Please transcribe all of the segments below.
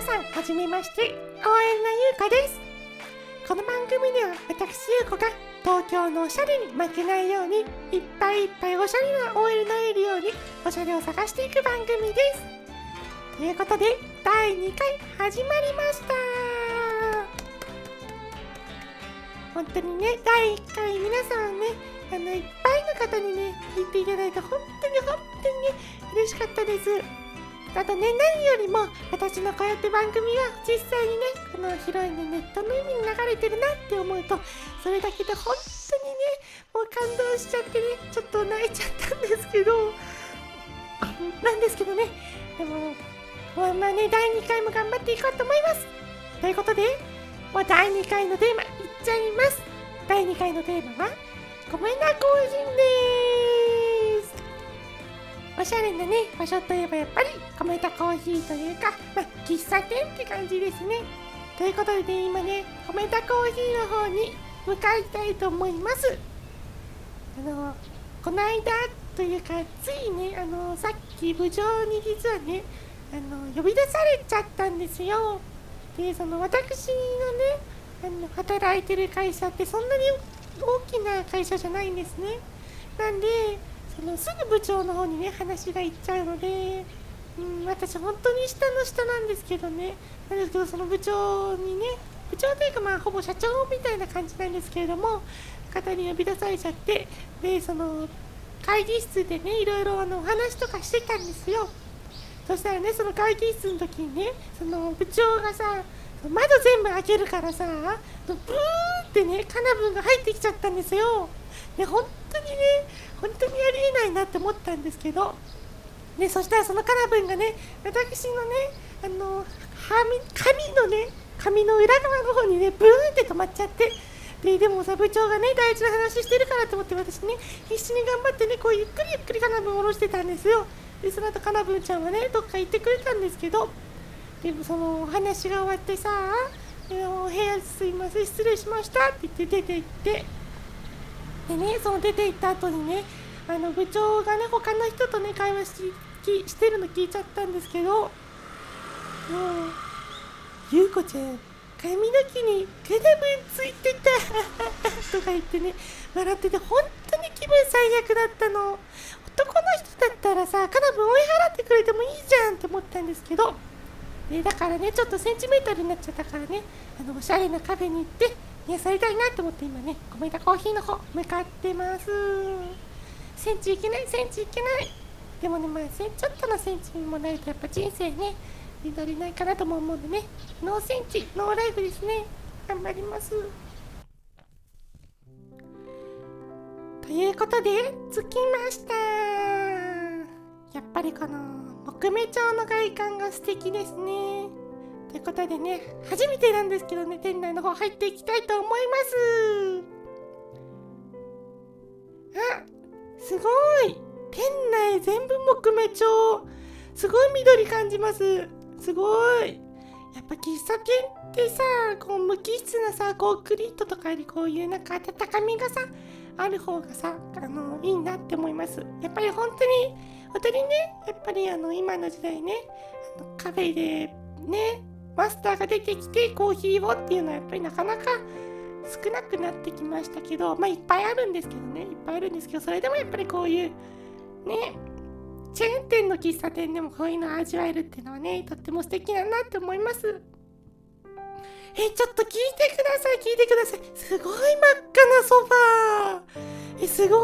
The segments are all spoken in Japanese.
さん、初めまして、応援のゆうかです。この番組では私ゆうこが東京のおしゃれに負けないようにいっぱいいっぱいおしゃれな OL のえるようにおしゃれを探していく番組です。ということで第2回始まりました。本当にね、第1回皆さんね、あのいっぱいの方にね、聞いていただいて本当に本当にね、嬉しかったです。あとね、何よりも私のこうやって番組が実際にね、この広い、ね、ネットの海に流れてるなって思うと、それだけで本当にね、もう感動しちゃってね、ちょっと泣いちゃったんですけど、なんですけどね、でも、まあね、第2回も頑張っていこうと思います。ということで、もう第2回のテーマいっちゃいます。第2回のテーマは、ごめんな更新です。おしゃれなね、場所といえばやっぱり、コメタコーヒーというか、まあ、喫茶店って感じですね。ということで、ね、今ね、コメタコーヒーの方に向かいたいと思います。あの、この間というか、ついね、あの、さっき部長に実はね、あの、呼び出されちゃったんですよ。で、その、私のね、あの、働いてる会社ってそんなに大きな会社じゃないんですね。なんで、そのすぐ部長の方にね話がいっちゃうので、うん、私本当に下の下なんですけどね。なんですけどその部長にね部長というかまあほぼ社長みたいな感じなんですけれども方に呼び出されちゃってでその会議室でねいろいろあのお話とかしてたんですよ。そしたらねその会議室の時にねその部長がさ窓全部開けるからさブーンってねカナブンが入ってきちゃったんですよ。で本当にね本当にありえないなって思ったんですけど、でそしたらそのカナブンがね、私のね、あの髪のね、髪の裏側の方にね、ブーンって止まっちゃって、ででもさ、部長がね、大事な話してるからと思って、私ね、必死に頑張ってね、こうゆっくりゆっくりカナブンを下ろしてたんですよ。で、その後カナブンちゃんはね、どっか行ってくれたんですけど、でもそのお話が終わってさ、お部屋すいません、失礼しましたって言って出て行って、でね、その出て行った後にね、あの部長がね、他の人とね、会話ししてるの聞いちゃったんですけど、もう、ゆうこちゃん、髪の毛にカナブンついてた とか言ってね、笑ってて、本当に気分最悪だったの。男の人だったらさ、カナブン追い払ってくれてもいいじゃんって思ったんですけど、でだからね、ちょっとセンチメートルになっちゃったからね、あのおしゃれなカフェに行って、癒されたいなと思って今ね、コメントコーヒーの方向かってます。センチいけない、センチいけない。でもね、まあ、ちょっとのセンチにもなるとやっぱ人生ね、実りないかなとも思うんでね、ノーセンチ、ノーライフですね。頑張ります。ということで、着きました。やっぱりこの木目調の外観が素敵ですね。ということでね、初めてなんですけどね、店内の方入っていきたいと思います。あ、すごい店内全部木目調。すごい緑感じます。すごい。やっぱ喫茶店ってさ、こう無機質なさ、コンクリートとかよりこういうなんか温かみがさ、ある方がさ、あの、いいなって思います。やっぱり本当に、本当にね、やっぱりあの、今の時代ね、あのカフェでね、マスターが出てきてコーヒーをっていうのはやっぱりなかなか少なくなってきましたけど、まあいっぱいあるんですけどね、いっぱいあるんですけど、それでもやっぱりこういうね、チェーン店の喫茶店でもこういうのを味わえるっていうのはね、とっても素敵だなって思います。え、ちょっと聞いてください、聞いてください。すごい真っ赤なソファー。え、すご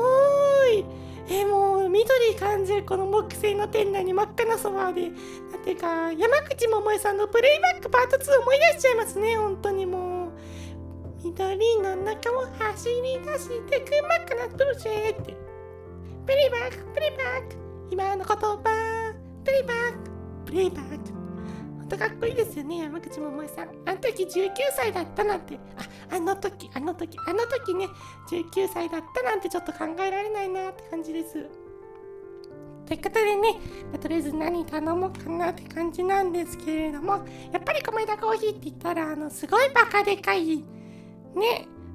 い。えもう緑感じるこの木製の店内に真っ赤なソファーで。なんていうか山口百恵さんのプレイバックパート2思い出しちゃいますね本当にもう。緑の中を走り出してく真っ赤なプルシェって。プレイバックプレイバック。今の言葉。プレイバック。プレイバック。本当かっこいいですよね。山口百恵さん。あの時19歳だったなんて。ああの時あの時あの時ね。19歳だったなんてちょっと考えられないなって感じです。ということでね、まとりあえず何頼もうかなって感じなんですけれどもやっぱり米田コーヒーって言ったらあのすごいバカでかいね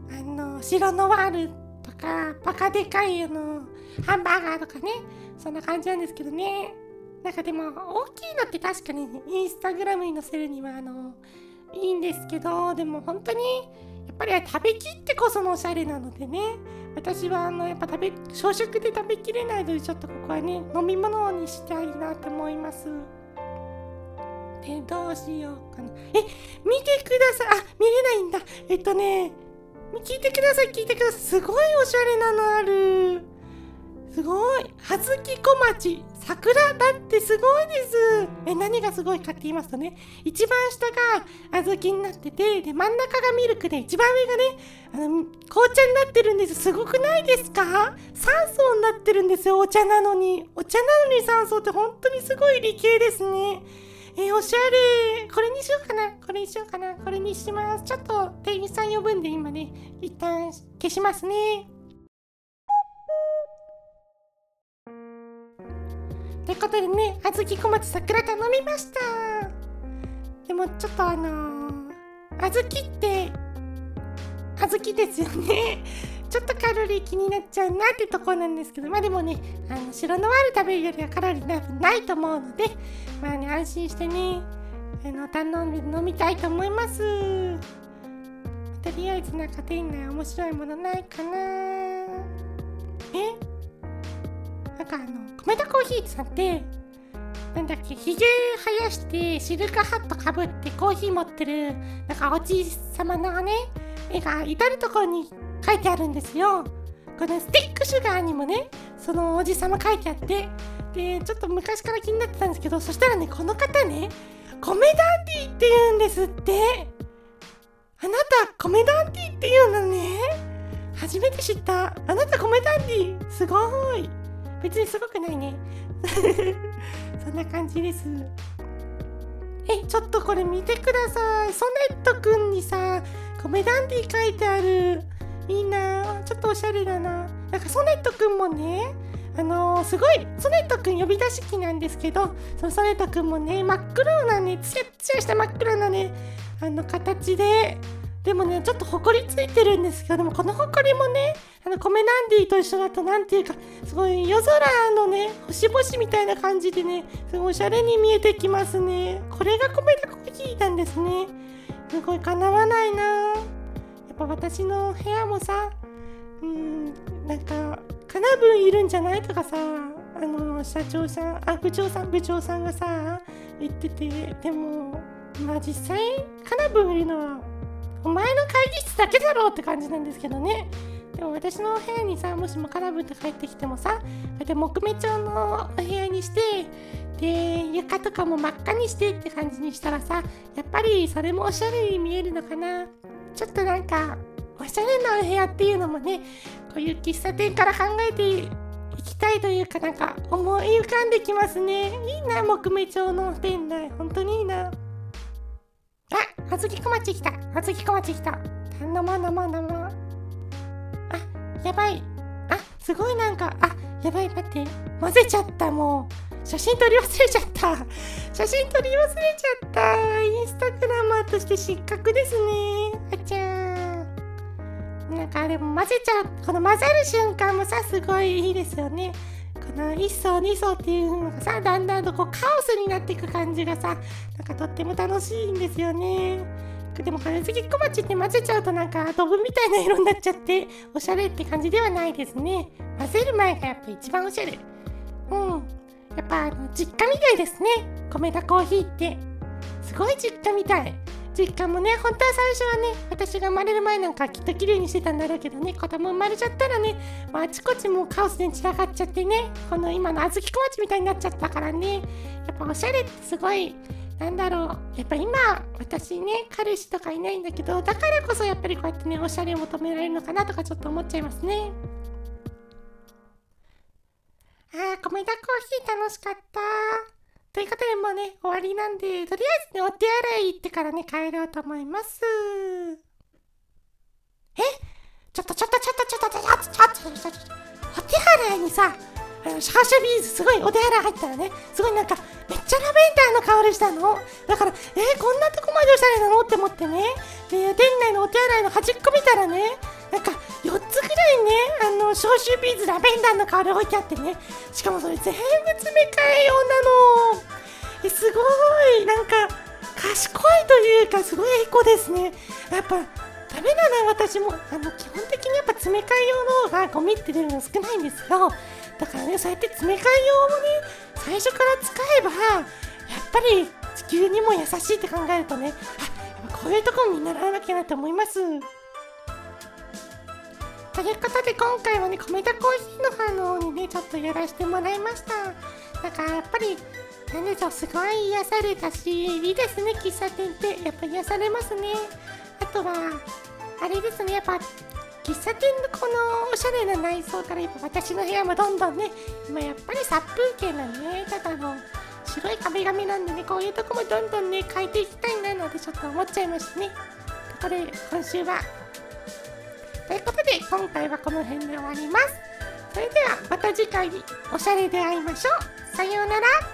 あの白ノワールとかバカでかいあのハンバーガーとかねそんな感じなんですけどね。なんかでも大きいのって確かにインスタグラムに載せるにはあのいいんですけどでも本当にやっぱり食べきってこそのおしゃれなのでね。私はあのやっぱ食べ朝食で食べきれないのでちょっとここはね飲み物にしたいなと思います。でどうしようかな。え見てください。あ見れないんだ。えっとね聞いてください聞いてください。すごいおしゃれなのある。すごい。葉月小町。桜だってすごいです。え何がすごいかって言いますとね一番下が小豆になっててで真ん中がミルクで一番上がねあの紅茶になってるんです。すごくないですか？3層になってるんですよお茶なのに。お茶なのに3層って本当にすごい理系ですね。えー、おしゃれ。これにしようかな。これにしようかな。これにします。ちょっと店員さん呼ぶんで今ね一旦消しますね。ということでね、あずき小町桜頼みました。でもちょっとあのー、あずきって、あずきですよね。ちょっとカロリー気になっちゃうなってとこなんですけど、まあでもね、あの白のワール食べるよりはカロリーないと思うので、まあね、安心してね、あの頼んで飲みたいと思います。とりあえずなんか店内面白いものないかなえ？なんかあの米田コーヒーさんって。なんだっけひげ生やしてシルクハットかぶってコーヒー持ってる。なんかおじい様のね絵が至る所に書いてあるんですよ。このスティックシュガーにもねそのおじ様書いてあって。でちょっと昔から気になってたんですけどそしたらねこの方ね米ダンディって言うんですって。あなた米ダンディって言うのね。初めて知った。あなた米ダンディすごい。別にすごくないね。そんな感じです。えちょっとこれ見てください。ソネットくんにさコメダンディ書いてある。いいな。ちょっとおしゃれだな。なんかソネットくんもねあのー、すごいソネットくん呼び出し機なんですけどそのソネットくんもね真っ黒なねツヤツヤした真っ黒なねあの形ででもねちょっとほこりついてるんですけどでもこのほこりもねあのコメナンディと一緒だと何ていうかすごい夜空のね星々みたいな感じでねすごいおしゃれに見えてきますね。これがコメダコーヒーなんですね。すごいかなわないな。やっぱ私の部屋もさうんなんかかなぶんいるんじゃないとかさあの社長さんあ部長さん部長さんがさ言っててでもまあ実際かなぶんいるのはお前の会議室だけだろうって感じなんですけどね。でも私の部屋にさもしもカラブって帰ってきてもさこうやって木目調のお部屋にしてで床とかも真っ赤にしてって感じにしたらさやっぱりそれもおしゃれに見えるのかな。ちょっとなんかおしゃれなお部屋っていうのもねこういう喫茶店から考えていきたいというかなんか思い浮かんできますね。いいな木目調の店内。本当にいいな、ずきこまち来た。あずきこまち来た。頼もう飲もう飲もう。あ、やばい。あ、すごいなんか、あ、やばい、待って。混ぜちゃった、もう。写真撮り忘れちゃった。写真撮り忘れちゃった。インスタグラマーとして失格ですね。あちゃー。なんかあれ混ぜちゃう。この混ざる瞬間もさ、すごいいいですよね。この1層2層っていうのがさだんだんとこうカオスになっていく感じがさなんかとっても楽しいんですよね。でも花月小町って混ぜちゃうとなんかドブみたいな色になっちゃっておしゃれって感じではないですね。混ぜる前がやっぱ一番おしゃれ。うん。やっぱあの実家みたいですね。米田コーヒーって。すごい実家みたい。実家もね本当は最初はね私が生まれる前なんかきっと綺麗にしてたんだろうけどね子供生まれちゃったらね、まあ、あちこちもうカオスに散らかっちゃってねこの今の小豆小町みたいになっちゃったからねやっぱおしゃれってすごいなんだろうやっぱ今私ね彼氏とかいないんだけどだからこそやっぱりこうやってねおしゃれを求められるのかなとかちょっと思っちゃいますね。あー米田コーヒー楽しかった。ということでもうね、終わりなんで、とりあえずね、お手洗い行ってからね、帰ろうと思います。え？ちょっとちょっとちょっとちょっとちょっとちょっとちょっとお手洗いにさ、あのシャーシャビーズすごいお手洗い入ったらね、すごいなんかめっちゃラベンダーの香りしたの。だから、えー、こんなとこまでおしゃれなのって思ってね。で、店内のお手洗いの端っこ見たらね、なんか4つぐらいねあの消臭ビーズラベンダーの香り置いてあってね。しかもそれ全部詰め替え用なの。えすごい。なんか賢いというかすごいエコですね。やっぱダメだな私もあの基本的にやっぱ詰め替え用の方がゴミって出るの少ないんですよだからねそうやって詰め替え用もね最初から使えばやっぱり地球にも優しいって考えるとねあこういうところに習わなきゃなって思います。ということで今回はね米田コーヒーの反応にねちょっとやらせてもらいました。だからやっぱりなんでしょうすごい癒されたしいいですね喫茶店ってやっぱ癒されますね。あとはあれですねやっぱ喫茶店のこのおしゃれな内装からやっぱ私の部屋もどんどんね今やっぱり殺風景なんでねただの白い壁紙なんでねこういうとこもどんどんね変えていきたいななんてちょっと思っちゃいましたね。とこで今週はということで今回はこの辺で終わります。それではまた次回おしゃれで会いましょう。さようなら。